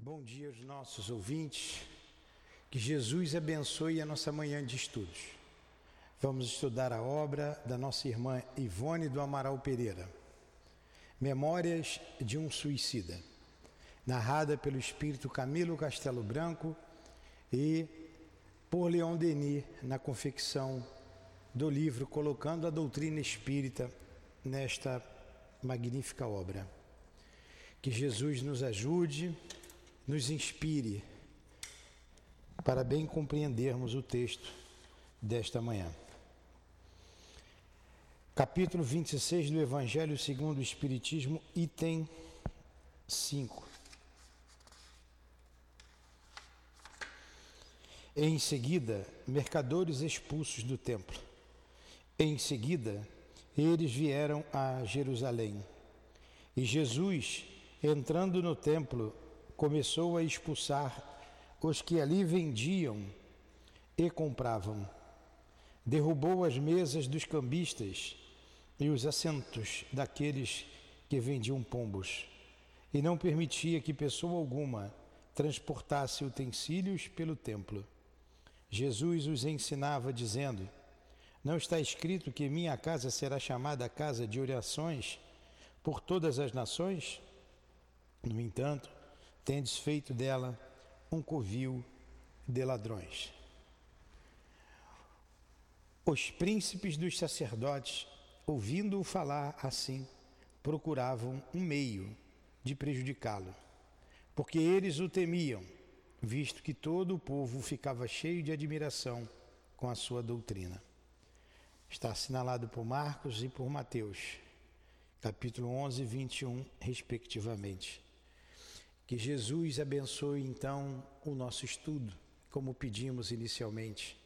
Bom dia aos nossos ouvintes. Que Jesus abençoe a nossa manhã de estudos. Vamos estudar a obra da nossa irmã Ivone do Amaral Pereira. Memórias de um Suicida, narrada pelo espírito Camilo Castelo Branco e por Leon Denis na confecção do livro Colocando a Doutrina Espírita nesta magnífica obra. Que Jesus nos ajude nos inspire para bem compreendermos o texto desta manhã. Capítulo 26 do Evangelho segundo o Espiritismo, item 5. Em seguida, mercadores expulsos do templo. Em seguida, eles vieram a Jerusalém. E Jesus, entrando no templo, começou a expulsar os que ali vendiam e compravam. Derrubou as mesas dos cambistas e os assentos daqueles que vendiam pombos, e não permitia que pessoa alguma transportasse utensílios pelo templo. Jesus os ensinava, dizendo: Não está escrito que minha casa será chamada casa de orações por todas as nações? No entanto, tendes feito dela um covil de ladrões. Os príncipes dos sacerdotes, ouvindo-o falar assim, procuravam um meio de prejudicá-lo, porque eles o temiam, visto que todo o povo ficava cheio de admiração com a sua doutrina. Está assinalado por Marcos e por Mateus, capítulo 11 e 21, respectivamente. Que Jesus abençoe então o nosso estudo, como pedimos inicialmente.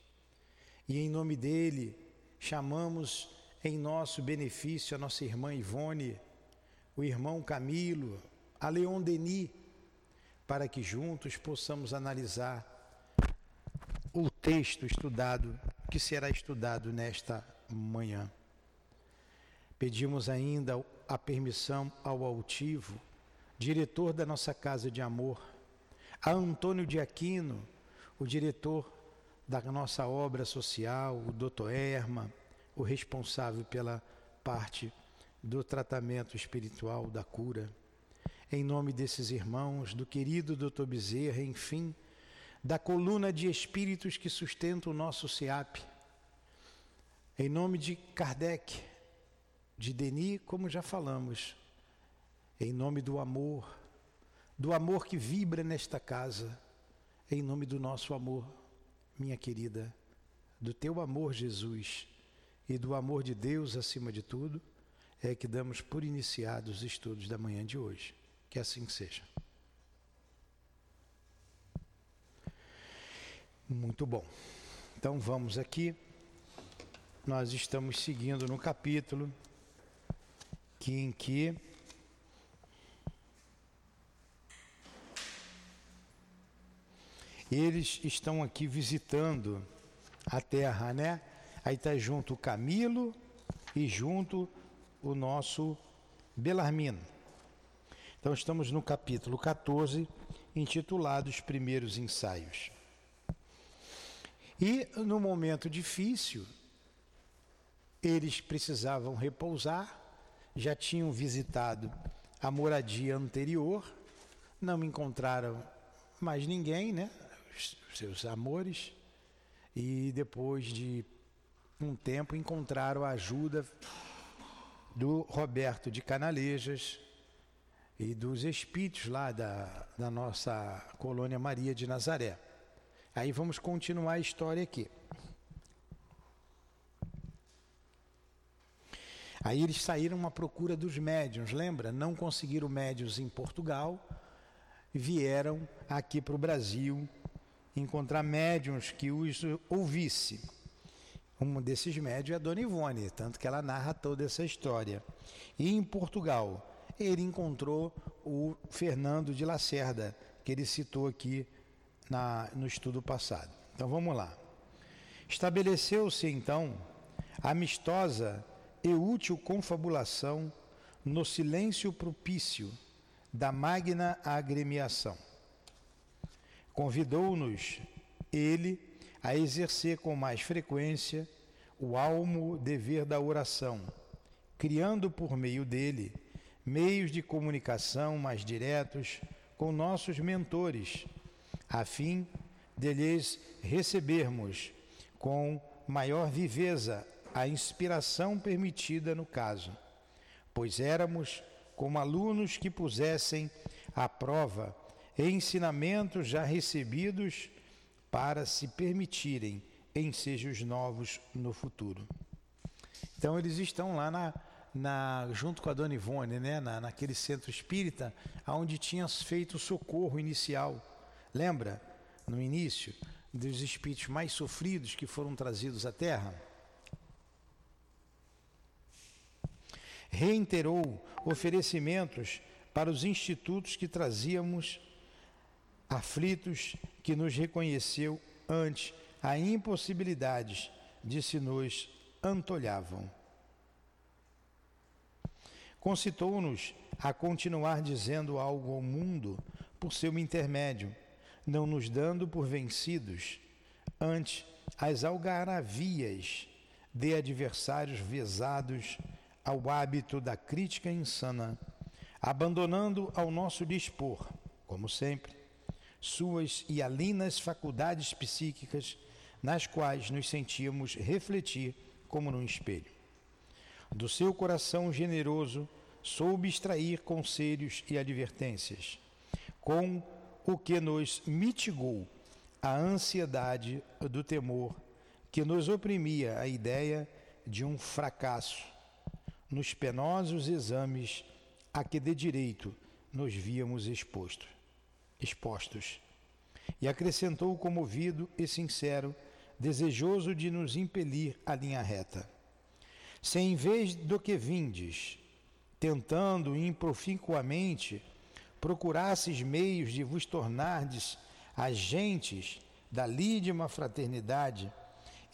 E em nome dele, chamamos em nosso benefício a nossa irmã Ivone, o irmão Camilo, a Leon Denis, para que juntos possamos analisar o texto estudado, que será estudado nesta manhã. Pedimos ainda a permissão ao altivo diretor da nossa casa de amor, a Antônio de Aquino, o diretor da nossa obra social, o doutor Erma, o responsável pela parte do tratamento espiritual, da cura. Em nome desses irmãos, do querido doutor Bezerra, enfim, da coluna de espíritos que sustenta o nosso SEAP. Em nome de Kardec, de Denis, como já falamos, em nome do amor, do amor que vibra nesta casa, em nome do nosso amor, minha querida, do teu amor, Jesus, e do amor de Deus acima de tudo, é que damos por iniciados os estudos da manhã de hoje. Que assim seja. Muito bom. Então vamos aqui. Nós estamos seguindo no capítulo que em que Eles estão aqui visitando a terra, né? Aí está junto o Camilo e junto o nosso Belarmino. Então estamos no capítulo 14, intitulado Os Primeiros Ensaios. E no momento difícil, eles precisavam repousar, já tinham visitado a moradia anterior, não encontraram mais ninguém, né? Seus amores e depois de um tempo encontraram a ajuda do Roberto de Canalejas e dos espíritos lá da, da nossa colônia Maria de Nazaré. Aí vamos continuar a história aqui. Aí eles saíram à procura dos médiuns, lembra? Não conseguiram médiuns em Portugal, vieram aqui para o Brasil encontrar médiums que os ouvisse. Um desses médios é a Dona Ivone, tanto que ela narra toda essa história. E em Portugal, ele encontrou o Fernando de Lacerda, que ele citou aqui na, no estudo passado. Então vamos lá. Estabeleceu-se então amistosa e útil confabulação no silêncio propício da magna agremiação Convidou-nos ele a exercer com mais frequência o almo dever da oração, criando por meio dele meios de comunicação mais diretos com nossos mentores, a fim de lhes recebermos com maior viveza a inspiração permitida no caso, pois éramos como alunos que pusessem à prova ensinamentos já recebidos para se permitirem ensejos novos no futuro. Então eles estão lá na, na, junto com a Dona Ivone, né, na, naquele centro espírita, onde tinha feito o socorro inicial. Lembra, no início, dos espíritos mais sofridos que foram trazidos à Terra? Reiterou oferecimentos para os institutos que trazíamos aflitos que nos reconheceu antes a impossibilidades de se nos antolhavam. Concitou-nos a continuar dizendo algo ao mundo por seu intermédio, não nos dando por vencidos, ante as algaravias de adversários vezados ao hábito da crítica insana, abandonando ao nosso dispor, como sempre, suas hialinas faculdades psíquicas, nas quais nos sentíamos refletir como num espelho. Do seu coração generoso, soube extrair conselhos e advertências, com o que nos mitigou a ansiedade do temor que nos oprimia a ideia de um fracasso nos penosos exames a que de direito nos víamos expostos expostos. E acrescentou comovido e sincero, desejoso de nos impelir à linha reta. Se em vez do que vindes, tentando improficuamente, procurasses meios de vos tornardes agentes da lídima fraternidade,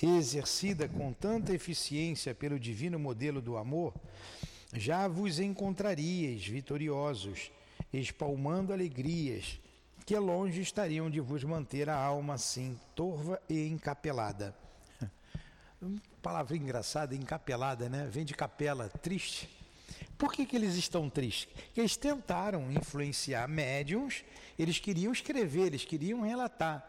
exercida com tanta eficiência pelo divino modelo do amor, já vos encontraríeis vitoriosos, espalmando alegrias, que longe estariam de vos manter a alma assim, torva e encapelada. Palavra engraçada, encapelada, né? Vem de capela, triste. Por que, que eles estão tristes? Porque eles tentaram influenciar médiums, eles queriam escrever, eles queriam relatar.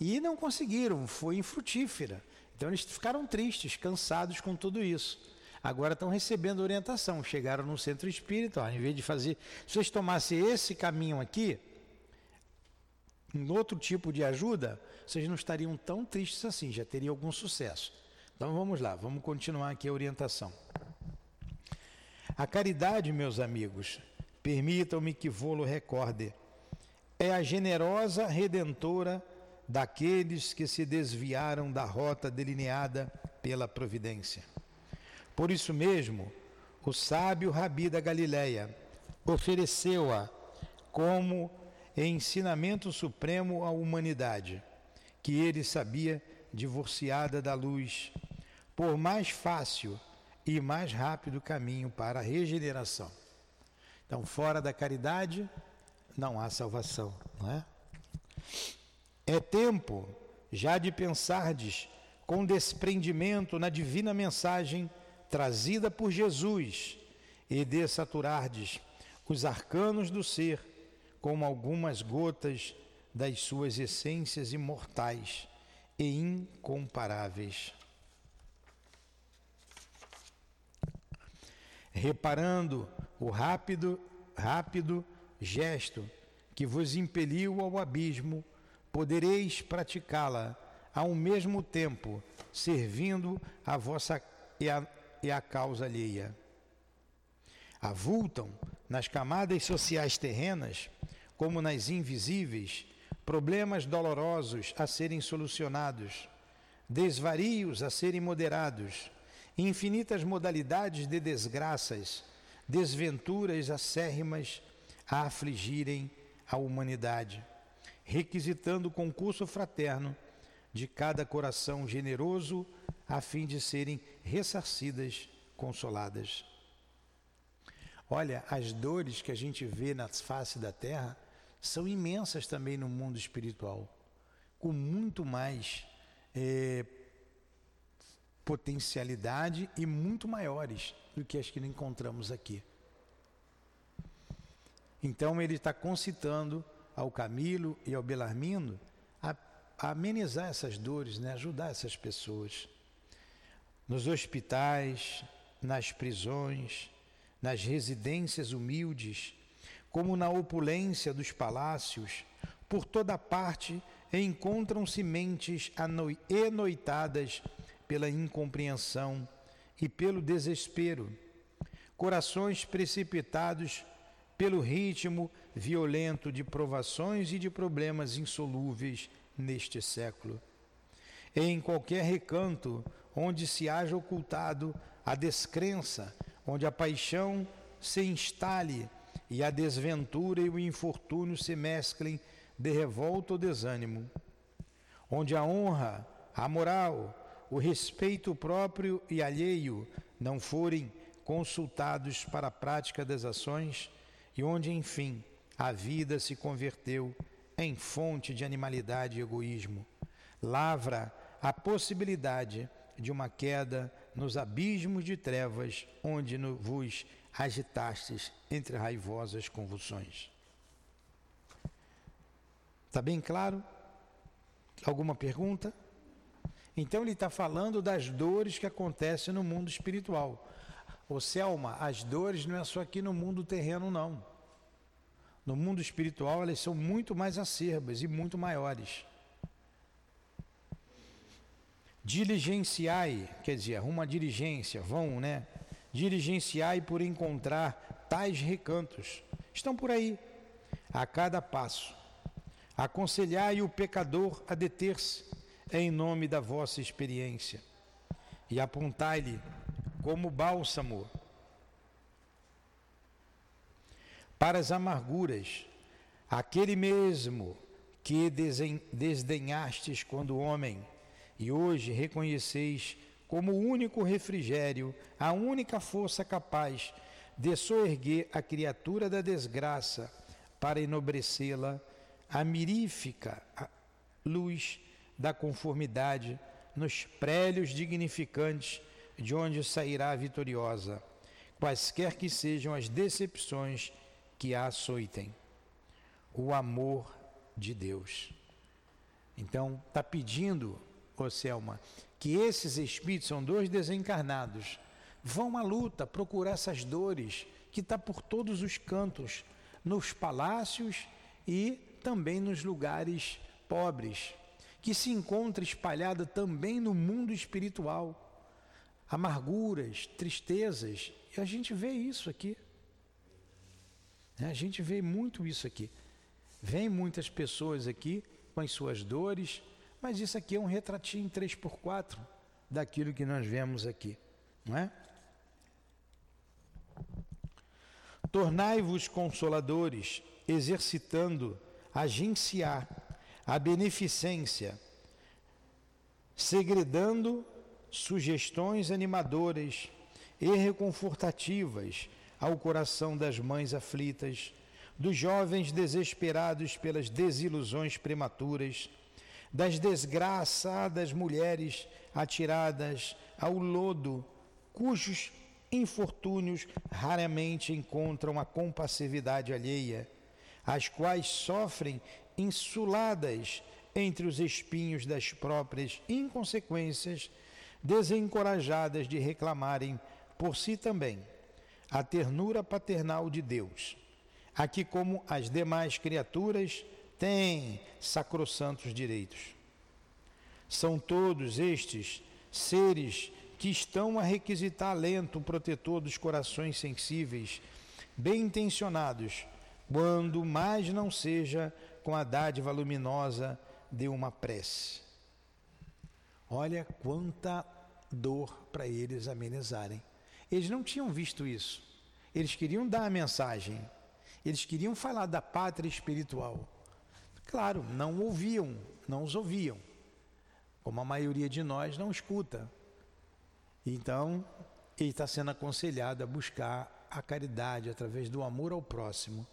E não conseguiram, foi infrutífera. Então eles ficaram tristes, cansados com tudo isso. Agora estão recebendo orientação. Chegaram no centro espírita, ó, em vez de fazer. Se vocês tomassem esse caminho aqui, em outro tipo de ajuda, vocês não estariam tão tristes assim, já teria algum sucesso. Então vamos lá, vamos continuar aqui a orientação. A caridade, meus amigos, permitam-me que vou-lo recorde, é a generosa redentora daqueles que se desviaram da rota delineada pela providência. Por isso mesmo, o sábio Rabi da Galileia ofereceu-a como ensinamento supremo à humanidade, que ele sabia divorciada da luz, por mais fácil e mais rápido caminho para a regeneração. Então, fora da caridade, não há salvação, não é? É tempo já de pensardes com desprendimento na divina mensagem trazida por Jesus e de saturardes os arcanos do ser como algumas gotas das suas essências imortais e incomparáveis. Reparando o rápido, rápido gesto que vos impeliu ao abismo, podereis praticá-la ao mesmo tempo, servindo a vossa e a, e a causa alheia. Avultam nas camadas sociais terrenas como nas invisíveis, problemas dolorosos a serem solucionados, desvarios a serem moderados, infinitas modalidades de desgraças, desventuras acérrimas a afligirem a humanidade, requisitando o concurso fraterno de cada coração generoso a fim de serem ressarcidas, consoladas. Olha, as dores que a gente vê na face da terra são imensas também no mundo espiritual, com muito mais é, potencialidade e muito maiores do que as que encontramos aqui. Então ele está concitando ao Camilo e ao Belarmino a, a amenizar essas dores, né? ajudar essas pessoas. Nos hospitais, nas prisões, nas residências humildes, como na opulência dos palácios, por toda parte encontram-se mentes enoitadas pela incompreensão e pelo desespero, corações precipitados pelo ritmo violento de provações e de problemas insolúveis neste século. Em qualquer recanto onde se haja ocultado a descrença, onde a paixão se instale e a desventura e o infortúnio se mesclem de revolta ou desânimo, onde a honra, a moral, o respeito próprio e alheio não forem consultados para a prática das ações, e onde, enfim, a vida se converteu em fonte de animalidade e egoísmo. Lavra a possibilidade de uma queda nos abismos de trevas onde vos agitastes entre raivosas convulsões. Está bem claro? Alguma pergunta? Então ele está falando das dores que acontecem no mundo espiritual. Ô Selma, as dores não é só aqui no mundo terreno, não. No mundo espiritual, elas são muito mais acerbas e muito maiores. Diligenciai, quer dizer, uma diligência, vão, né? Diligenciai por encontrar tais recantos. Estão por aí, a cada passo. Aconselhai o pecador a deter-se em nome da vossa experiência e apontai-lhe como bálsamo para as amarguras, aquele mesmo que desdenhastes quando homem, e hoje reconheceis como o único refrigério, a única força capaz de soerguer a criatura da desgraça para enobrecê-la, a mirífica luz da conformidade nos prélios dignificantes de onde sairá vitoriosa, quaisquer que sejam as decepções que a açoitem. O amor de Deus. Então, está pedindo, ô Selma, que esses espíritos são dois desencarnados. Vão à luta, procurar essas dores que está por todos os cantos, nos palácios e também nos lugares pobres, que se encontra espalhada também no mundo espiritual. Amarguras, tristezas, e a gente vê isso aqui. A gente vê muito isso aqui. Vem muitas pessoas aqui com as suas dores, mas isso aqui é um retratinho 3x4 daquilo que nós vemos aqui, não é? Tornai-vos consoladores, exercitando a genciar, a beneficência, segredando sugestões animadoras e reconfortativas ao coração das mães aflitas, dos jovens desesperados pelas desilusões prematuras, das desgraçadas mulheres atiradas ao lodo, cujos infortúnios raramente encontram a compassividade alheia, as quais sofrem insuladas entre os espinhos das próprias inconsequências, desencorajadas de reclamarem por si também a ternura paternal de Deus, aqui como as demais criaturas têm sacrossantos direitos. São todos estes seres que estão a requisitar alento protetor dos corações sensíveis, bem intencionados, quando mais não seja com a dádiva luminosa de uma prece. Olha quanta dor para eles amenizarem. Eles não tinham visto isso. Eles queriam dar a mensagem. Eles queriam falar da pátria espiritual. Claro, não ouviam, não os ouviam. Como a maioria de nós não escuta. Então, ele está sendo aconselhado a buscar a caridade através do amor ao próximo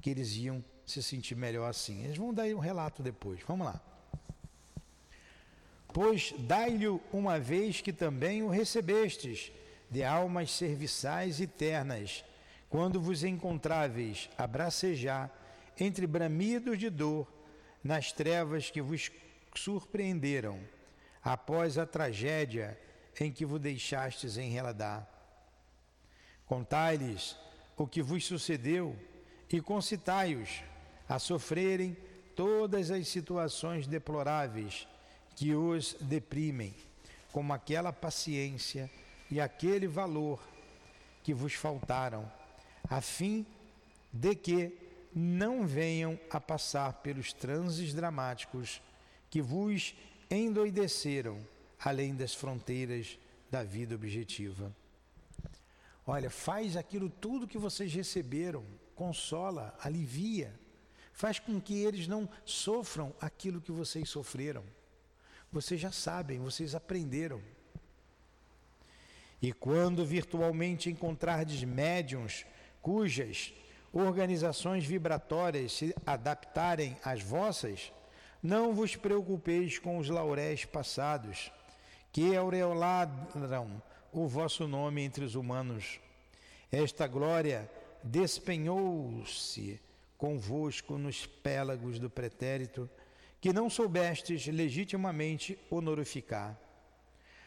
que eles iam se sentir melhor assim. Eles vão dar um relato depois. Vamos lá. Pois dai-lhe uma vez que também o recebestes, de almas serviçais e ternas, quando vos encontráveis a bracejar entre bramidos de dor nas trevas que vos surpreenderam, após a tragédia em que vos deixastes enreladar. Contai-lhes o que vos sucedeu e concitai-os a sofrerem todas as situações deploráveis que os deprimem, como aquela paciência e aquele valor que vos faltaram, a fim de que não venham a passar pelos transes dramáticos que vos endoideceram além das fronteiras da vida objetiva. Olha, faz aquilo tudo que vocês receberam, consola, alivia, faz com que eles não sofram aquilo que vocês sofreram. Vocês já sabem, vocês aprenderam. E quando virtualmente encontrardes médiums cujas organizações vibratórias se adaptarem às vossas, não vos preocupeis com os lauréis passados, que aureolaram o vosso nome entre os humanos. Esta glória despenhou-se convosco nos pélagos do pretérito, que não soubestes legitimamente honorificar.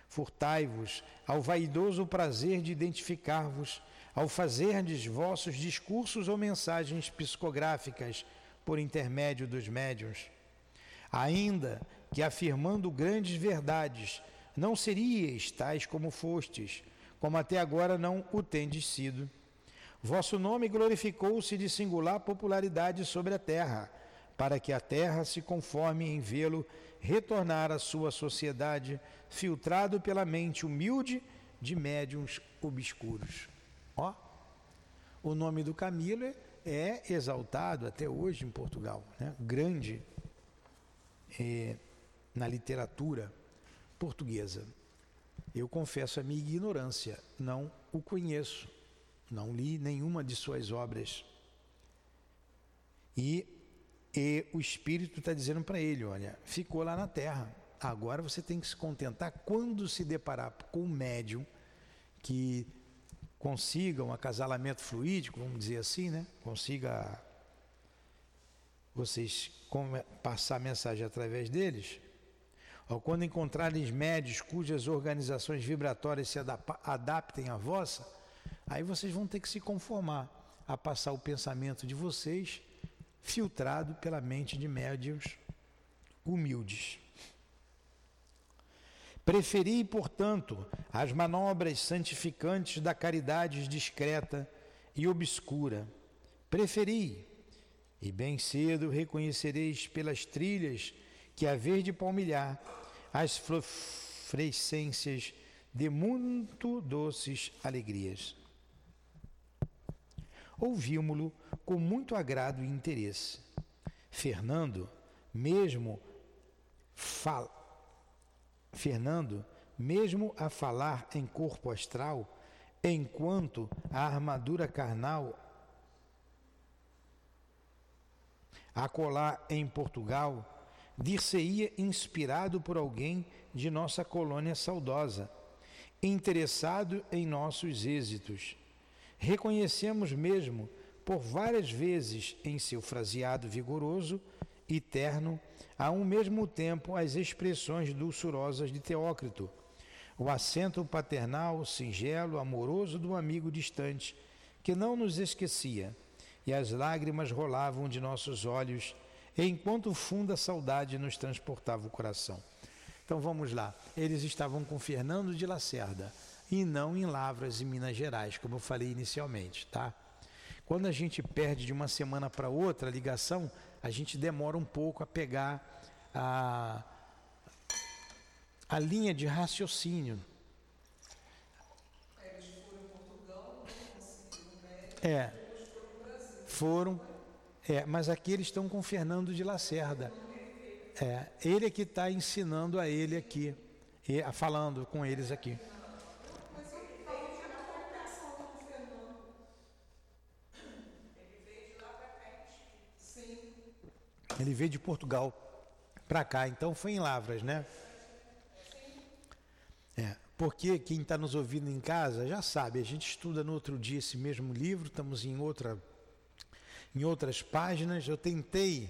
Furtai-vos ao vaidoso prazer de identificar-vos ao fazerdes vossos discursos ou mensagens psicográficas por intermédio dos médiuns. Ainda que afirmando grandes verdades, não seríeis tais como fostes, como até agora não o tendes sido. Vosso nome glorificou-se de singular popularidade sobre a terra, para que a terra se conforme em vê-lo retornar à sua sociedade, filtrado pela mente humilde de médiums obscuros. Ó, o nome do Camilo é exaltado até hoje em Portugal, né? grande é, na literatura portuguesa. Eu confesso a minha ignorância, não o conheço, não li nenhuma de suas obras. E, e o Espírito está dizendo para ele: olha, ficou lá na terra, agora você tem que se contentar quando se deparar com um médium que consiga um acasalamento fluídico, vamos dizer assim, né? Consiga vocês passar mensagem através deles, ou quando encontrarem médios cujas organizações vibratórias se adaptem à vossa, aí vocês vão ter que se conformar a passar o pensamento de vocês filtrado pela mente de médios humildes. Preferi, portanto, as manobras santificantes da caridade discreta e obscura. Preferi, e bem cedo reconhecereis pelas trilhas que a de palmilhar as frescências de muito doces alegrias. Ouvimos-lo com muito agrado e interesse. Fernando, mesmo fal Fernando, mesmo a falar em corpo astral, enquanto a armadura carnal a colar em Portugal, dir-se-ia inspirado por alguém de nossa colônia saudosa, interessado em nossos êxitos. Reconhecemos mesmo, por várias vezes em seu fraseado vigoroso e terno, a um mesmo tempo as expressões dulçurosas de Teócrito, o acento paternal, singelo, amoroso do amigo distante, que não nos esquecia, e as lágrimas rolavam de nossos olhos, enquanto funda saudade nos transportava o coração. Então vamos lá. Eles estavam com Fernando de Lacerda e não em Lavras e Minas Gerais, como eu falei inicialmente, tá? Quando a gente perde de uma semana para outra a ligação, a gente demora um pouco a pegar a, a linha de raciocínio. É, foram, é, mas aqui eles estão com Fernando de Lacerda. É, ele é que está ensinando a ele aqui, e, falando com eles aqui. Ele veio de Portugal para cá, então foi em Lavras, né? É, porque quem está nos ouvindo em casa já sabe, a gente estuda no outro dia esse mesmo livro, estamos em outra em outras páginas. Eu tentei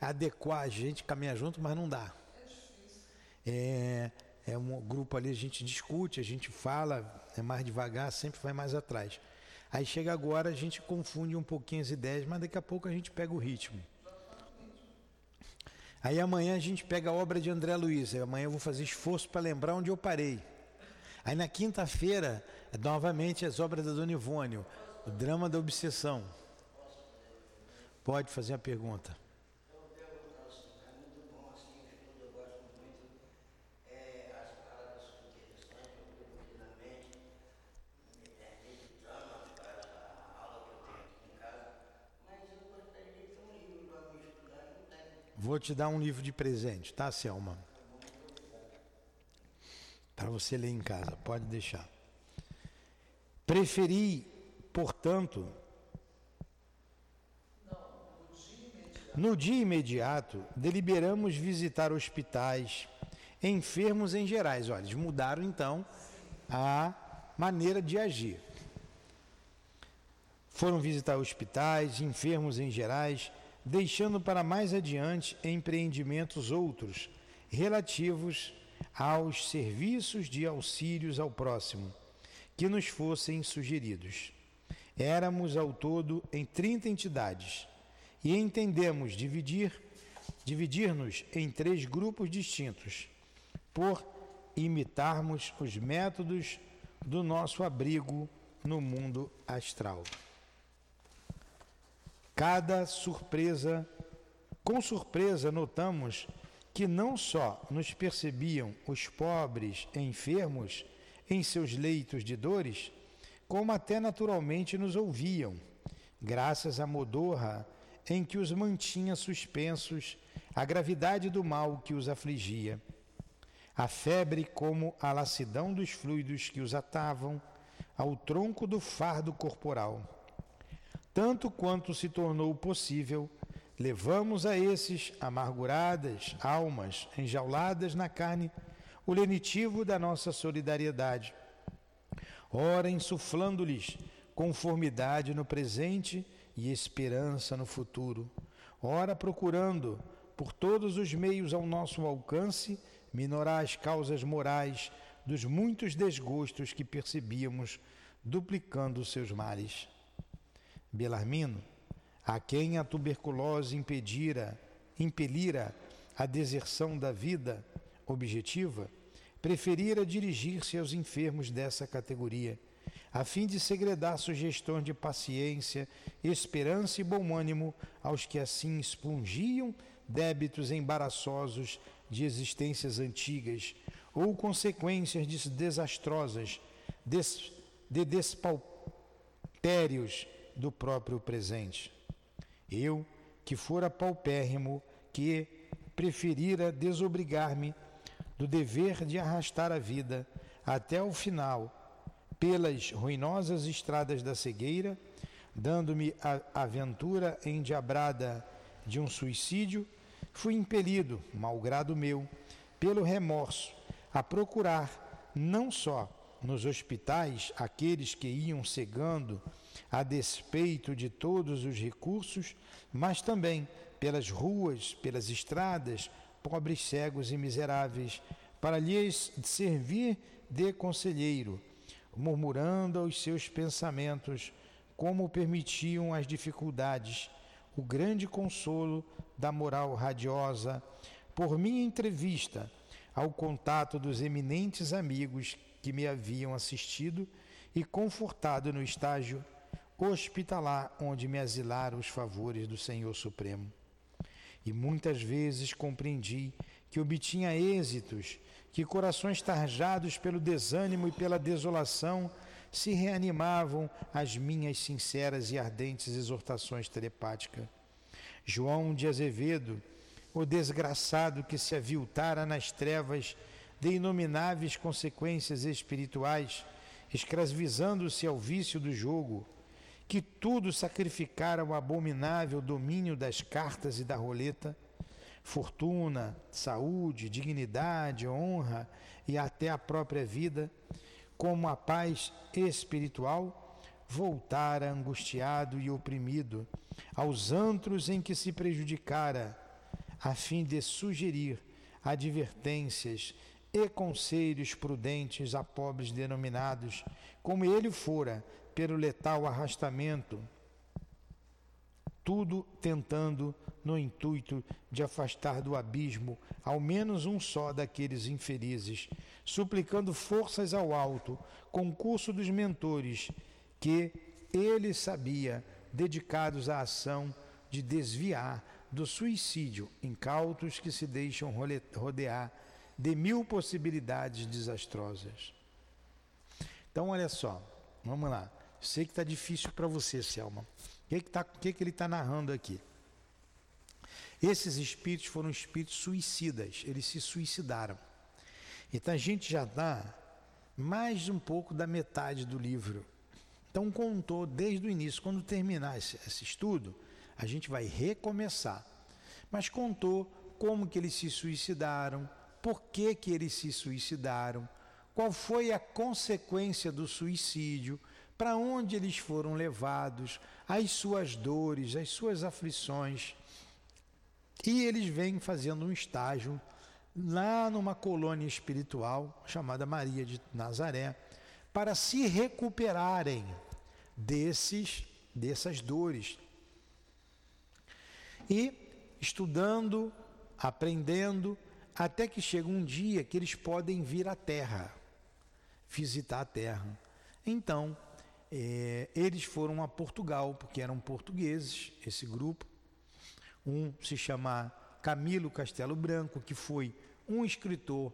adequar a gente caminhar junto, mas não dá. É, é um grupo ali, a gente discute, a gente fala, é mais devagar, sempre vai mais atrás. Aí chega agora, a gente confunde um pouquinho as ideias, mas daqui a pouco a gente pega o ritmo. Aí amanhã a gente pega a obra de André Luiz. Aí amanhã eu vou fazer esforço para lembrar onde eu parei. Aí na quinta-feira, novamente as obras da Dona Ivone, o drama da obsessão. Pode fazer a pergunta. Vou te dar um livro de presente, tá, Selma? Para você ler em casa, pode deixar. Preferi, portanto, no dia imediato, deliberamos visitar hospitais, enfermos em gerais. Olha, eles mudaram então a maneira de agir. Foram visitar hospitais, enfermos em gerais, deixando para mais adiante empreendimentos outros relativos aos serviços de auxílios ao próximo que nos fossem sugeridos. Éramos ao todo em 30 entidades e entendemos dividir dividir-nos em três grupos distintos por imitarmos os métodos do nosso abrigo no mundo astral. Cada surpresa, com surpresa, notamos que não só nos percebiam os pobres enfermos em seus leitos de dores, como até naturalmente nos ouviam, graças à modorra em que os mantinha suspensos, a gravidade do mal que os afligia, a febre como a lassidão dos fluidos que os atavam, ao tronco do fardo corporal tanto quanto se tornou possível, levamos a esses amarguradas almas enjauladas na carne o lenitivo da nossa solidariedade. Ora, insuflando-lhes conformidade no presente e esperança no futuro. Ora, procurando, por todos os meios ao nosso alcance, minorar as causas morais dos muitos desgostos que percebíamos, duplicando seus males. Belarmino, a quem a tuberculose impedira, impelira a deserção da vida objetiva, preferira dirigir-se aos enfermos dessa categoria, a fim de segredar sugestões de paciência, esperança e bom ânimo aos que assim expungiam débitos embaraçosos de existências antigas ou consequências desastrosas de despalpérios do próprio presente. Eu, que fora paupérrimo, que preferira desobrigar-me do dever de arrastar a vida até o final pelas ruinosas estradas da cegueira, dando-me a aventura endiabrada de um suicídio, fui impelido, malgrado meu, pelo remorso, a procurar não só nos hospitais aqueles que iam cegando a despeito de todos os recursos, mas também pelas ruas, pelas estradas, pobres cegos e miseráveis, para lhes servir de conselheiro, murmurando aos seus pensamentos, como permitiam as dificuldades, o grande consolo da moral radiosa, por minha entrevista ao contato dos eminentes amigos que me haviam assistido e confortado no estágio hospitalar onde me asilaram os favores do Senhor Supremo. E muitas vezes compreendi que obtinha êxitos, que corações tarjados pelo desânimo e pela desolação se reanimavam às minhas sinceras e ardentes exortações telepáticas. João de Azevedo, o desgraçado que se aviltara nas trevas de inomináveis consequências espirituais, escravizando-se ao vício do jogo, que tudo sacrificara o abominável domínio das cartas e da roleta, fortuna, saúde, dignidade, honra e até a própria vida, como a paz espiritual, voltara angustiado e oprimido aos antros em que se prejudicara, a fim de sugerir advertências e conselhos prudentes a pobres denominados, como ele fora, pelo letal arrastamento, tudo tentando no intuito de afastar do abismo ao menos um só daqueles infelizes, suplicando forças ao alto, concurso dos mentores, que ele sabia dedicados à ação de desviar do suicídio incautos que se deixam rodear de mil possibilidades desastrosas. Então, olha só, vamos lá. Sei que está difícil para você, Selma. O que, que, tá, que, que ele está narrando aqui? Esses espíritos foram espíritos suicidas, eles se suicidaram. Então a gente já está mais um pouco da metade do livro. Então contou desde o início, quando terminar esse, esse estudo, a gente vai recomeçar. Mas contou como que eles se suicidaram, por que, que eles se suicidaram, qual foi a consequência do suicídio, para onde eles foram levados, as suas dores, as suas aflições. E eles vêm fazendo um estágio lá numa colônia espiritual chamada Maria de Nazaré, para se recuperarem desses dessas dores. E estudando, aprendendo, até que chega um dia que eles podem vir à Terra, visitar a Terra. Então, é, eles foram a Portugal, porque eram portugueses, esse grupo, um se chama Camilo Castelo Branco, que foi um escritor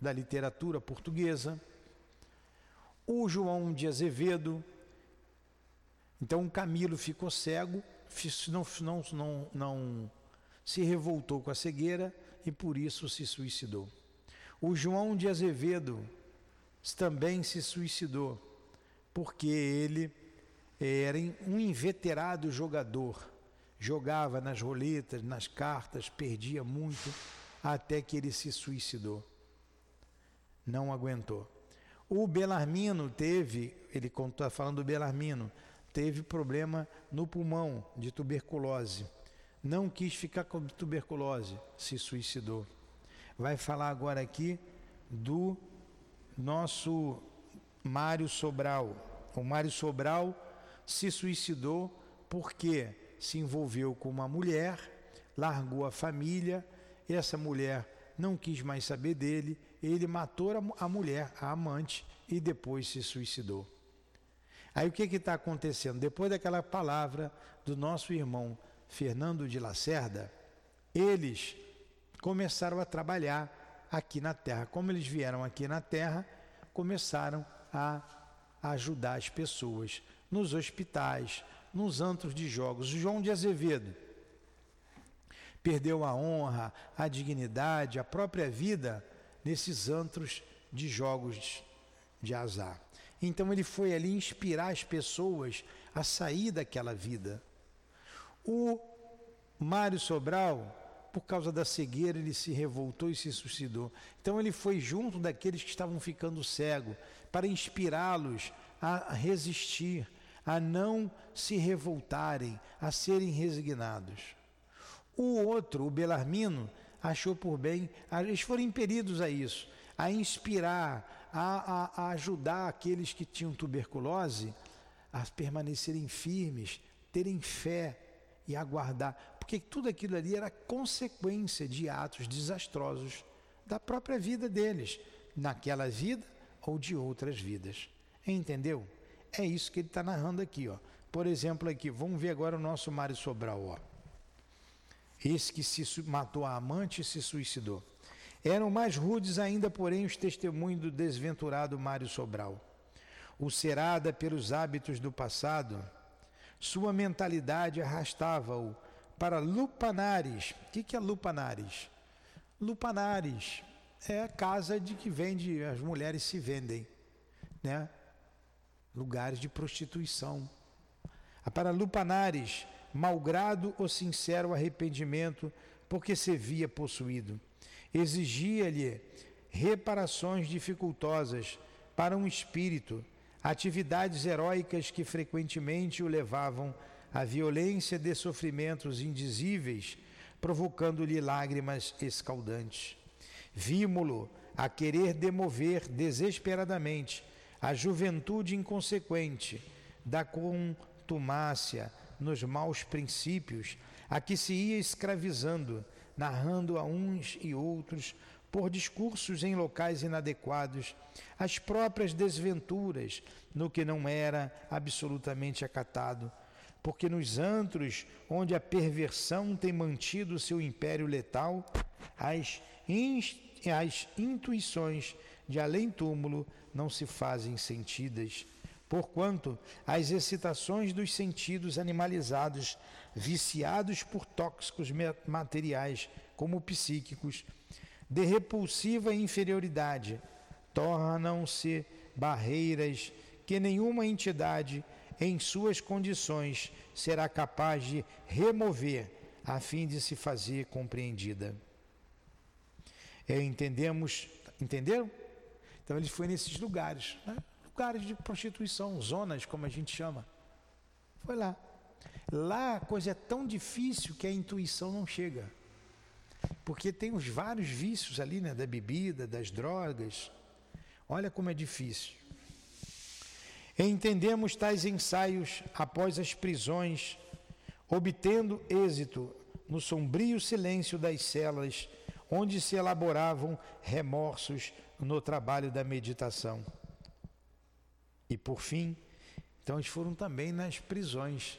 da literatura portuguesa. O João de Azevedo. Então, Camilo ficou cego, não, não, não, não se revoltou com a cegueira e por isso se suicidou. O João de Azevedo também se suicidou, porque ele era um inveterado jogador jogava nas roletas, nas cartas, perdia muito, até que ele se suicidou. Não aguentou. O Belarmino teve, ele está falando do Belarmino, teve problema no pulmão de tuberculose. Não quis ficar com tuberculose, se suicidou. Vai falar agora aqui do nosso Mário Sobral. O Mário Sobral se suicidou porque se envolveu com uma mulher, largou a família, essa mulher não quis mais saber dele, ele matou a mulher, a amante, e depois se suicidou. Aí o que está acontecendo? Depois daquela palavra do nosso irmão Fernando de Lacerda, eles começaram a trabalhar aqui na terra. Como eles vieram aqui na terra, começaram a ajudar as pessoas nos hospitais, nos antros de jogos. João de Azevedo perdeu a honra, a dignidade, a própria vida nesses antros de jogos de azar. Então ele foi ali inspirar as pessoas a sair daquela vida. O Mário Sobral, por causa da cegueira, ele se revoltou e se suicidou. Então ele foi junto daqueles que estavam ficando cegos para inspirá-los a resistir, a não se revoltarem, a serem resignados. O outro, o Belarmino, achou por bem, eles foram impelidos a isso, a inspirar, a, a, a ajudar aqueles que tinham tuberculose a permanecerem firmes, terem fé e aguardar, porque tudo aquilo ali era consequência de atos desastrosos da própria vida deles, naquela vida ou de outras vidas. Entendeu? É isso que ele está narrando aqui, ó. Por exemplo, aqui, vamos ver agora o nosso Mário Sobral, ó. Esse que se matou a amante e se suicidou. Eram mais rudes ainda, porém, os testemunhos do desventurado Mário Sobral. Ulcerada pelos hábitos do passado, sua mentalidade arrastava-o para lupanares. O que, que é lupanares? Lupanares é a casa de que vende, as mulheres se vendem, né? lugares de prostituição. Para lupanares, malgrado o sincero arrependimento, porque se via possuído. Exigia-lhe reparações dificultosas para um espírito, atividades heróicas que frequentemente o levavam à violência de sofrimentos indizíveis, provocando-lhe lágrimas escaldantes. Vimo-lo a querer demover desesperadamente a juventude inconsequente da contumácia nos maus princípios a que se ia escravizando, narrando a uns e outros por discursos em locais inadequados, as próprias desventuras no que não era absolutamente acatado, porque nos antros onde a perversão tem mantido seu império letal, as, as intuições de além-túmulo não se fazem sentidas, porquanto as excitações dos sentidos animalizados, viciados por tóxicos materiais, como psíquicos, de repulsiva inferioridade, tornam-se barreiras que nenhuma entidade, em suas condições, será capaz de remover a fim de se fazer compreendida. É, entendemos, entenderam? Então ele foi nesses lugares, né? lugares de prostituição, zonas, como a gente chama. Foi lá. Lá a coisa é tão difícil que a intuição não chega. Porque tem os vários vícios ali, né, da bebida, das drogas. Olha como é difícil. Entendemos tais ensaios após as prisões, obtendo êxito no sombrio silêncio das celas, onde se elaboravam remorsos no trabalho da meditação. E por fim, então eles foram também nas prisões.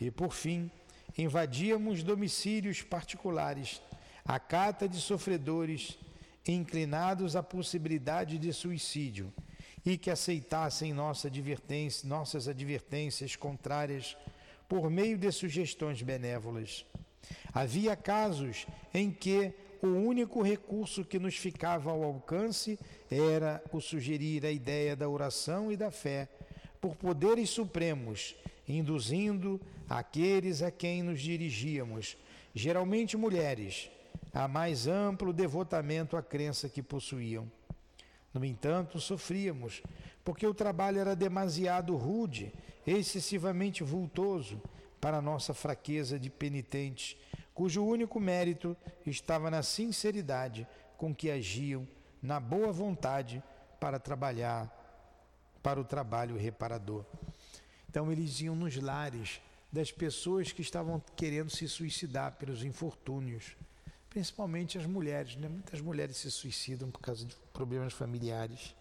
E por fim, invadíamos domicílios particulares, a cata de sofredores inclinados à possibilidade de suicídio e que aceitassem nossa advertência, nossas advertências contrárias por meio de sugestões benévolas. Havia casos em que o único recurso que nos ficava ao alcance era o sugerir a ideia da oração e da fé por poderes supremos, induzindo aqueles a quem nos dirigíamos, geralmente mulheres, a mais amplo devotamento à crença que possuíam. No entanto, sofríamos, porque o trabalho era demasiado rude, excessivamente vultoso para nossa fraqueza de penitentes, cujo único mérito estava na sinceridade com que agiam, na boa vontade para trabalhar, para o trabalho reparador. Então, eles iam nos lares das pessoas que estavam querendo se suicidar pelos infortúnios, principalmente as mulheres. Né? Muitas mulheres se suicidam por causa de problemas familiares.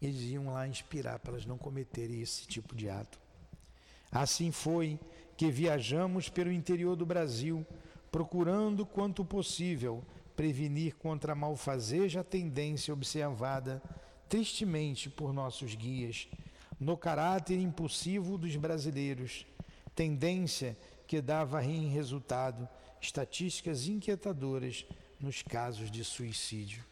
Eles iam lá inspirar para elas não cometerem esse tipo de ato. Assim foi que viajamos pelo interior do Brasil, procurando quanto possível prevenir contra a malfazeja tendência observada tristemente por nossos guias no caráter impulsivo dos brasileiros, tendência que dava em resultado estatísticas inquietadoras nos casos de suicídio.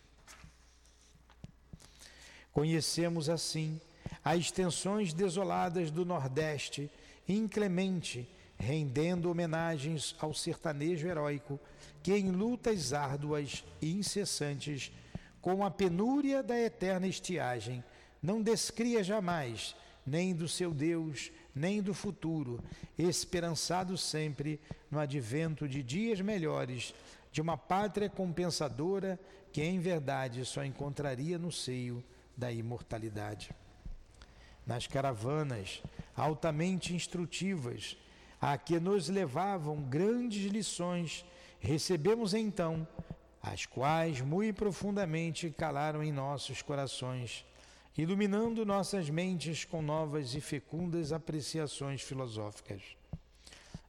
Conhecemos assim as extensões desoladas do Nordeste, inclemente, rendendo homenagens ao sertanejo heróico que, em lutas árduas e incessantes, com a penúria da eterna estiagem, não descria jamais nem do seu Deus, nem do futuro, esperançado sempre no advento de dias melhores, de uma pátria compensadora que em verdade só encontraria no seio da imortalidade. Nas caravanas altamente instrutivas, a que nos levavam grandes lições, recebemos então, as quais muito profundamente calaram em nossos corações iluminando nossas mentes com novas e fecundas apreciações filosóficas.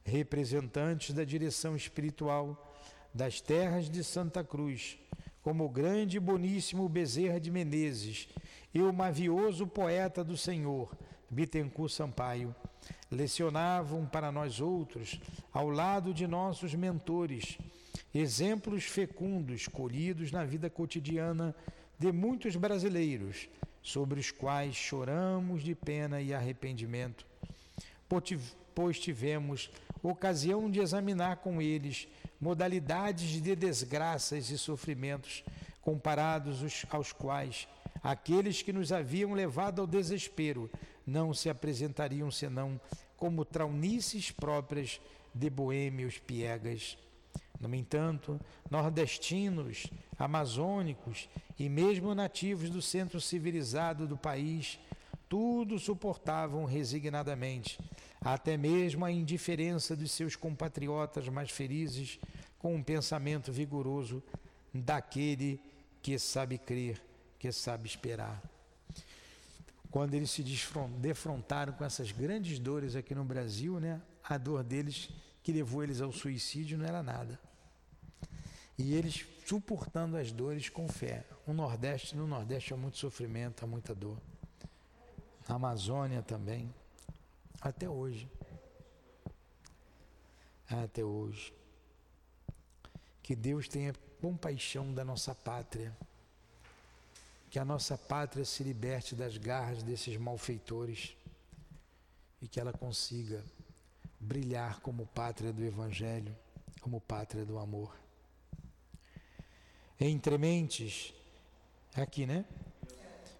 Representantes da direção espiritual das terras de Santa Cruz, como o grande e boníssimo Bezerra de Menezes e o mavioso poeta do Senhor, Bittencourt Sampaio, lecionavam para nós outros, ao lado de nossos mentores, exemplos fecundos colhidos na vida cotidiana de muitos brasileiros sobre os quais choramos de pena e arrependimento, pois tivemos ocasião de examinar com eles modalidades de desgraças e sofrimentos comparados aos quais aqueles que nos haviam levado ao desespero não se apresentariam senão como traunices próprias de boêmios piegas. No entanto, nordestinos, amazônicos e mesmo nativos do centro civilizado do país, tudo suportavam resignadamente, até mesmo a indiferença dos seus compatriotas mais felizes, com um pensamento vigoroso daquele que sabe crer, que sabe esperar. Quando eles se defrontaram com essas grandes dores aqui no Brasil, né, a dor deles que levou eles ao suicídio não era nada. E eles suportando as dores com fé. O Nordeste, no Nordeste há muito sofrimento, há muita dor. Na Amazônia também. Até hoje. Até hoje. Que Deus tenha compaixão da nossa pátria. Que a nossa pátria se liberte das garras desses malfeitores e que ela consiga brilhar como pátria do Evangelho, como pátria do amor. Entre mentes, aqui, né?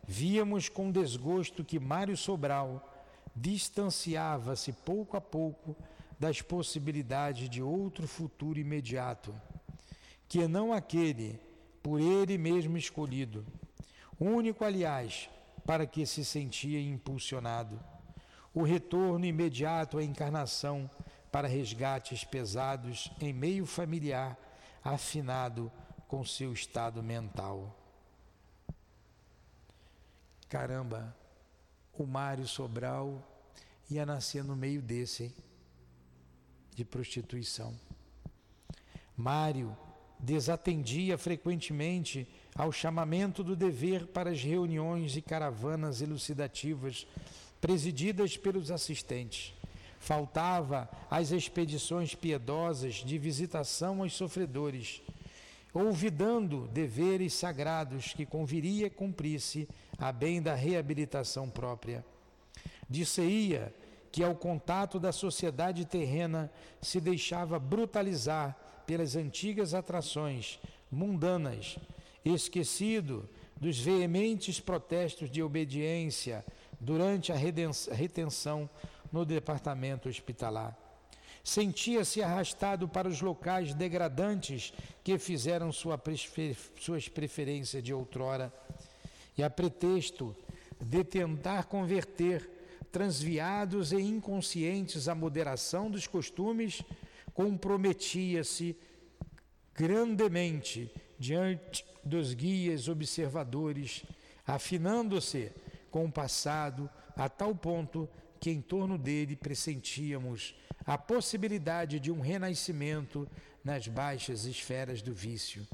Víamos com desgosto que Mário Sobral distanciava-se pouco a pouco das possibilidades de outro futuro imediato, que não aquele por ele mesmo escolhido, único, aliás, para que se sentia impulsionado. O retorno imediato à encarnação para resgates pesados em meio familiar, afinado com seu estado mental. Caramba, o Mário Sobral ia nascer no meio desse, hein? de prostituição. Mário desatendia frequentemente ao chamamento do dever para as reuniões e caravanas elucidativas presididas pelos assistentes. Faltava às expedições piedosas de visitação aos sofredores olvidando deveres sagrados que conviria cumprir-se a bem da reabilitação própria. Disse-ia que ao contato da sociedade terrena se deixava brutalizar pelas antigas atrações mundanas, esquecido dos veementes protestos de obediência durante a retenção no departamento hospitalar. Sentia-se arrastado para os locais degradantes que fizeram sua prefer suas preferências de outrora. E a pretexto de tentar converter transviados e inconscientes à moderação dos costumes, comprometia-se grandemente diante dos guias observadores, afinando-se com o passado a tal ponto que em torno dele pressentíamos a possibilidade de um renascimento nas baixas esferas do vício.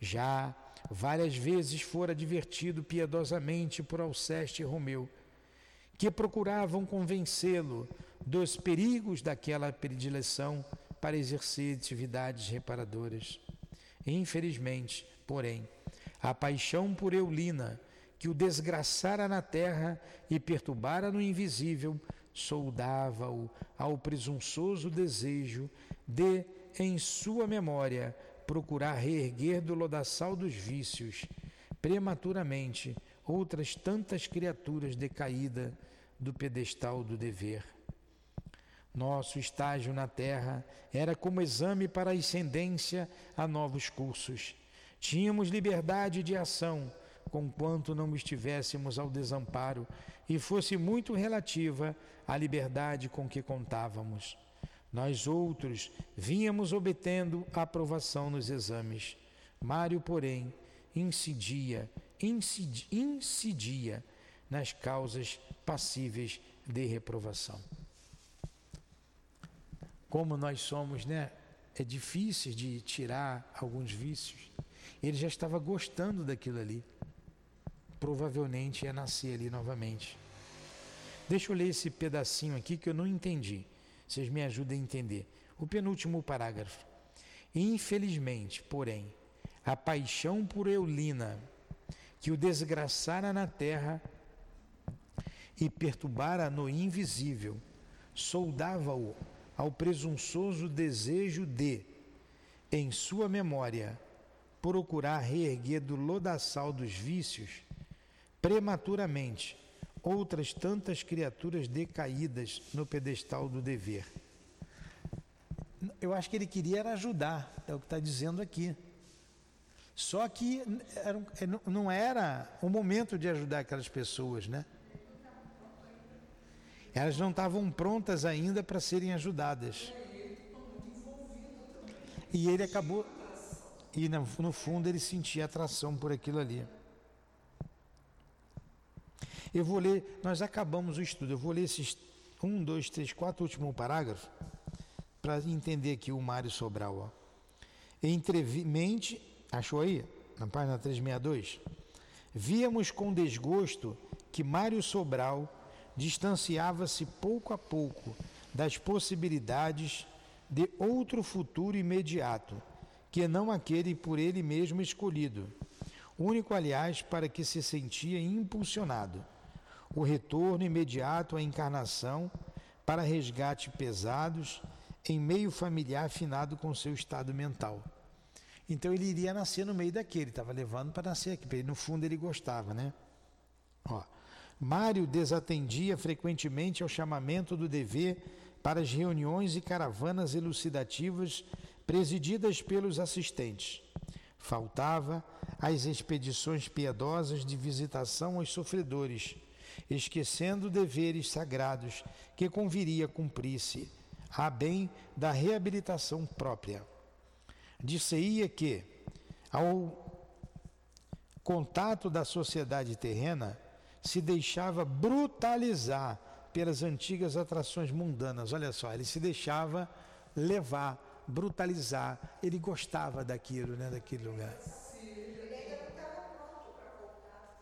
Já várias vezes fora divertido piedosamente por Alceste e Romeu, que procuravam convencê-lo dos perigos daquela predileção para exercer atividades reparadoras. Infelizmente, porém, a paixão por Eulina, que o desgraçara na terra e perturbara no invisível, soldava-o ao presunçoso desejo de, em sua memória, procurar reerguer do lodaçal dos vícios, prematuramente, outras tantas criaturas decaídas do pedestal do dever. Nosso estágio na Terra era como exame para a ascendência a novos cursos. Tínhamos liberdade de ação, conquanto não estivéssemos ao desamparo e fosse muito relativa à liberdade com que contávamos. Nós outros vínhamos obtendo aprovação nos exames. Mário, porém, incidia, incidia, incidia nas causas passíveis de reprovação. Como nós somos, né? É difícil de tirar alguns vícios. Ele já estava gostando daquilo ali provavelmente ia nascer ali novamente. Deixa eu ler esse pedacinho aqui que eu não entendi. Vocês me ajudem a entender. O penúltimo parágrafo. Infelizmente, porém, a paixão por Eulina, que o desgraçara na terra e perturbara no invisível, soldava-o ao presunçoso desejo de, em sua memória, procurar reerguer do lodaçal dos vícios prematuramente outras tantas criaturas decaídas no pedestal do dever. Eu acho que ele queria era ajudar, é o que está dizendo aqui. Só que é, não era o momento de ajudar aquelas pessoas, né? Elas não estavam prontas ainda para serem ajudadas. E ele acabou. E no fundo ele sentia atração por aquilo ali. Eu vou ler, nós acabamos o estudo, eu vou ler esses um, dois, três, quatro últimos parágrafos para entender aqui o Mário Sobral. Ó. Achou aí? Na página 362? Víamos com desgosto que Mário Sobral distanciava-se pouco a pouco das possibilidades de outro futuro imediato, que não aquele por ele mesmo escolhido, único, aliás, para que se sentia impulsionado. O retorno imediato à encarnação para resgate pesados em meio familiar afinado com seu estado mental. Então ele iria nascer no meio daquele, estava levando para nascer aqui. No fundo ele gostava, né? Ó, Mário desatendia frequentemente ao chamamento do dever para as reuniões e caravanas elucidativas presididas pelos assistentes. Faltava às expedições piedosas de visitação aos sofredores, esquecendo deveres sagrados que conviria cumprir-se, a bem da reabilitação própria. Disse-ia que, ao contato da sociedade terrena, se deixava brutalizar pelas antigas atrações mundanas. Olha só, ele se deixava levar, brutalizar. Ele gostava daquilo, né, daquele lugar.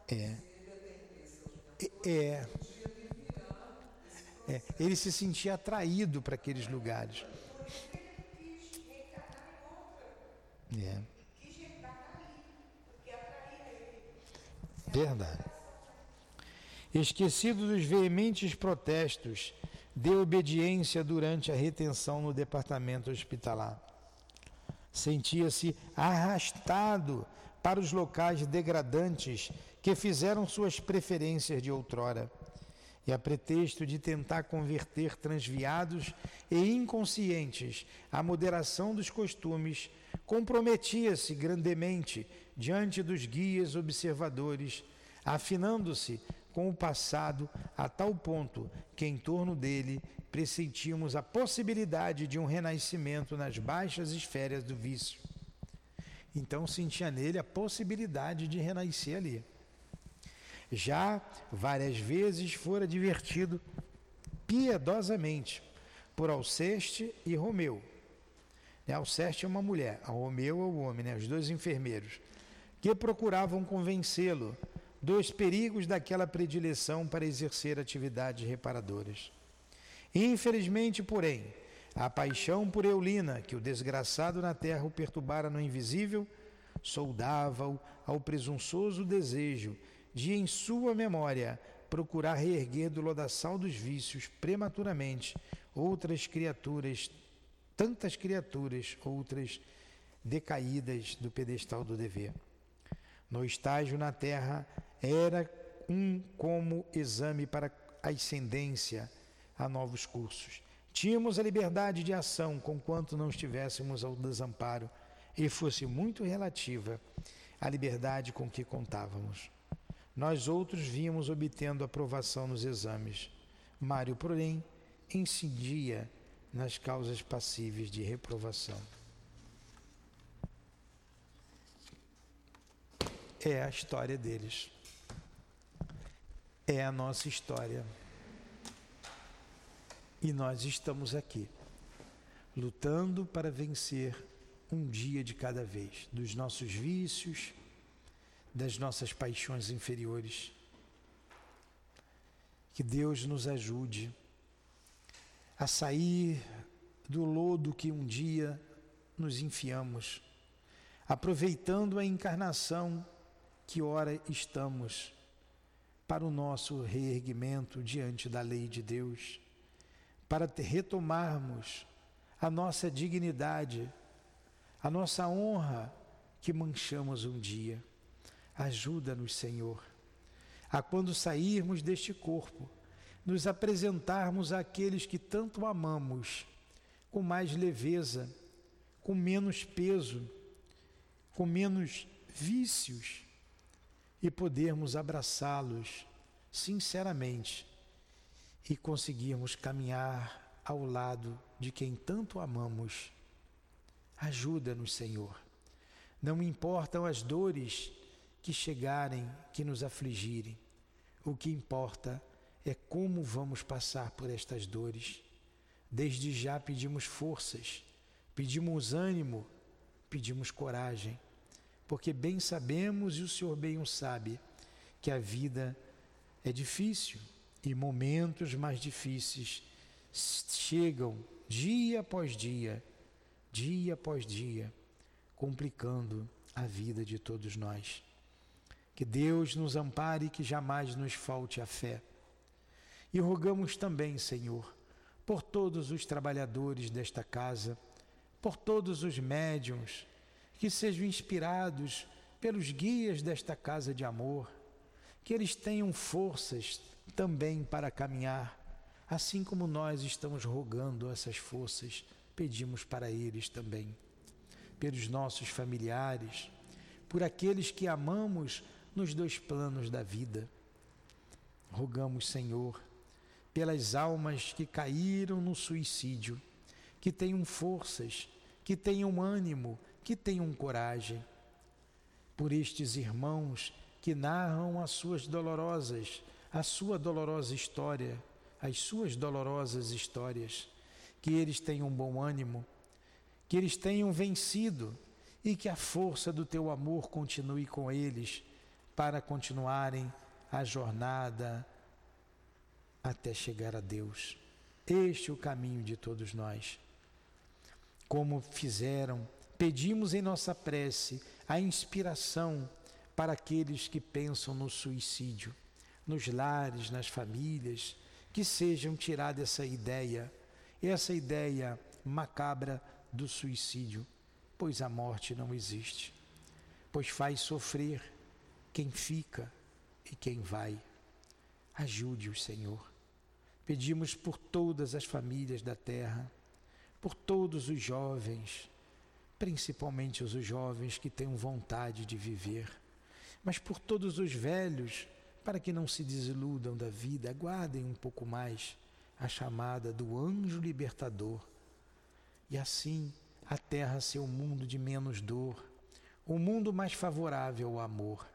É. É. é. Ele se sentia atraído para aqueles lugares. É. Verdade esquecido dos veementes protestos de obediência durante a retenção no departamento hospitalar. Sentia-se arrastado para os locais degradantes que fizeram suas preferências de outrora. E a pretexto de tentar converter transviados e inconscientes à moderação dos costumes, comprometia-se grandemente diante dos guias observadores, afinando-se com o passado a tal ponto que em torno dele pressentíamos a possibilidade de um renascimento nas baixas esferas do vício. Então sentia nele a possibilidade de renascer ali. Já várias vezes fora divertido piedosamente por Alceste e Romeu. Né, Alceste é uma mulher, a Romeu é o homem, né? os dois enfermeiros, que procuravam convencê-lo dos perigos daquela predileção para exercer atividades reparadoras. Infelizmente, porém, a paixão por Eulina, que o desgraçado na terra o perturbara no invisível, soldava-o ao presunçoso desejo de, em sua memória, procurar reerguer do lodaçal dos vícios prematuramente outras criaturas, tantas criaturas, outras decaídas do pedestal do dever. No estágio na terra, era um como exame para a ascendência a novos cursos. Tínhamos a liberdade de ação, conquanto não estivéssemos ao desamparo, e fosse muito relativa a liberdade com que contávamos. Nós outros vínhamos obtendo aprovação nos exames. Mário, porém, incidia nas causas passíveis de reprovação. É a história deles é a nossa história. E nós estamos aqui, lutando para vencer um dia de cada vez, dos nossos vícios, das nossas paixões inferiores. Que Deus nos ajude a sair do lodo que um dia nos enfiamos, aproveitando a encarnação que ora estamos para o nosso reerguimento diante da lei de Deus, para retomarmos a nossa dignidade, a nossa honra que manchamos um dia. Ajuda-nos, Senhor, a quando sairmos deste corpo, nos apresentarmos àqueles que tanto amamos com mais leveza, com menos peso, com menos vícios e podermos abraçá-los sinceramente e conseguirmos caminhar ao lado de quem tanto amamos. Ajuda-nos, Senhor. Não importam as dores que chegarem, que nos afligirem. O que importa é como vamos passar por estas dores. Desde já pedimos forças, pedimos ânimo, pedimos coragem, porque bem sabemos, e o Senhor bem o sabe, que a vida é difícil e momentos mais difíceis chegam dia após dia, dia após dia, complicando a vida de todos nós. Que Deus nos ampare e que jamais nos falte a fé. E rogamos também, Senhor, por todos os trabalhadores desta casa, por todos os médiums, que sejam inspirados pelos guias desta casa de amor, que eles tenham forças também para caminhar, assim como nós estamos rogando essas forças, pedimos para eles também, pelos nossos familiares, por aqueles que amamos nos dois planos da vida. Rogamos, Senhor, pelas almas que caíram no suicídio, que tenham forças, que tenham ânimo, que tenham coragem. Por estes irmãos que narram as suas dolorosas, a sua dolorosa história, as suas dolorosas histórias, que eles tenham bom ânimo, que eles tenham vencido e que a força do teu amor continue com eles para continuarem a jornada até chegar a Deus. Este é o caminho de todos nós. Como fizeram, pedimos em nossa prece a inspiração para aqueles que pensam no suicídio, nos lares, nas famílias, que sejam tirada essa ideia, essa ideia macabra do suicídio, pois a morte não existe, pois faz sofrer quem fica e quem vai. Ajude-os, Senhor. Pedimos por todas as famílias da terra, por todos os jovens, principalmente os jovens que têm vontade de viver, mas por todos os velhos, para que não se desiludam da vida, aguardem um pouco mais a chamada do anjo libertador. E assim a terra ser um mundo de menos dor, um mundo mais favorável ao amor.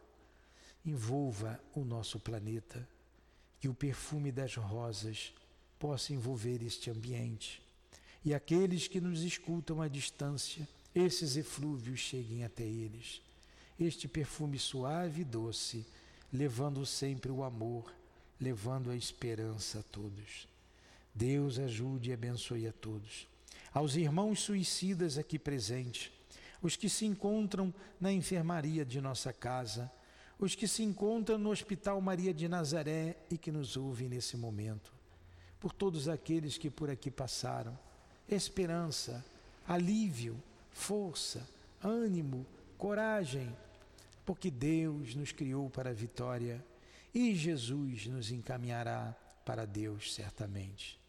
Envolva o nosso planeta que o perfume das rosas possa envolver este ambiente. E aqueles que nos escutam à distância, esses eflúvios cheguem até eles. Este perfume suave e doce, levando sempre o amor, levando a esperança a todos. Deus ajude e abençoe a todos. Aos irmãos suicidas aqui presentes, os que se encontram na enfermaria de nossa casa, os que se encontram no Hospital Maria de Nazaré e que nos ouvem nesse momento, por todos aqueles que por aqui passaram. Esperança, alívio, força, ânimo, coragem, porque Deus nos criou para a vitória e Jesus nos encaminhará para Deus certamente.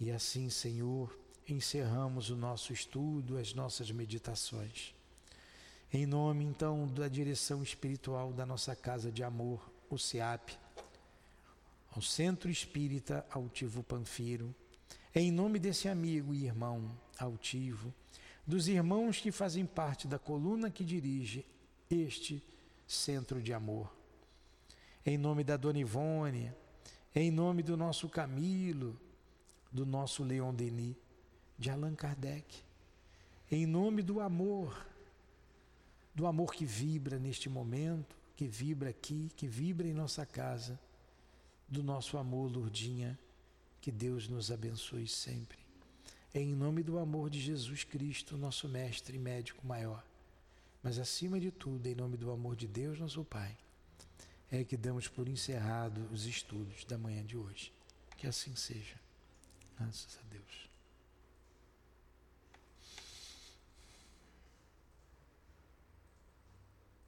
E assim, Senhor, encerramos o nosso estudo, as nossas meditações. Em nome, então, da direção espiritual da nossa casa de amor, o SEAP, ao Centro Espírita Altivo Panfiro, em nome desse amigo e irmão altivo, dos irmãos que fazem parte da coluna que dirige este centro de amor. Em nome da Dona Ivone, em nome do nosso Camilo, do nosso Leon Denis, de Allan Kardec, em nome do amor do amor que vibra neste momento, que vibra aqui, que vibra em nossa casa, do nosso amor, Lourdinha, que Deus nos abençoe sempre. É em nome do amor de Jesus Cristo, nosso mestre e médico maior, mas acima de tudo, em nome do amor de Deus, nosso Pai, é que damos por encerrado os estudos da manhã de hoje. Que assim seja. Graças a Deus.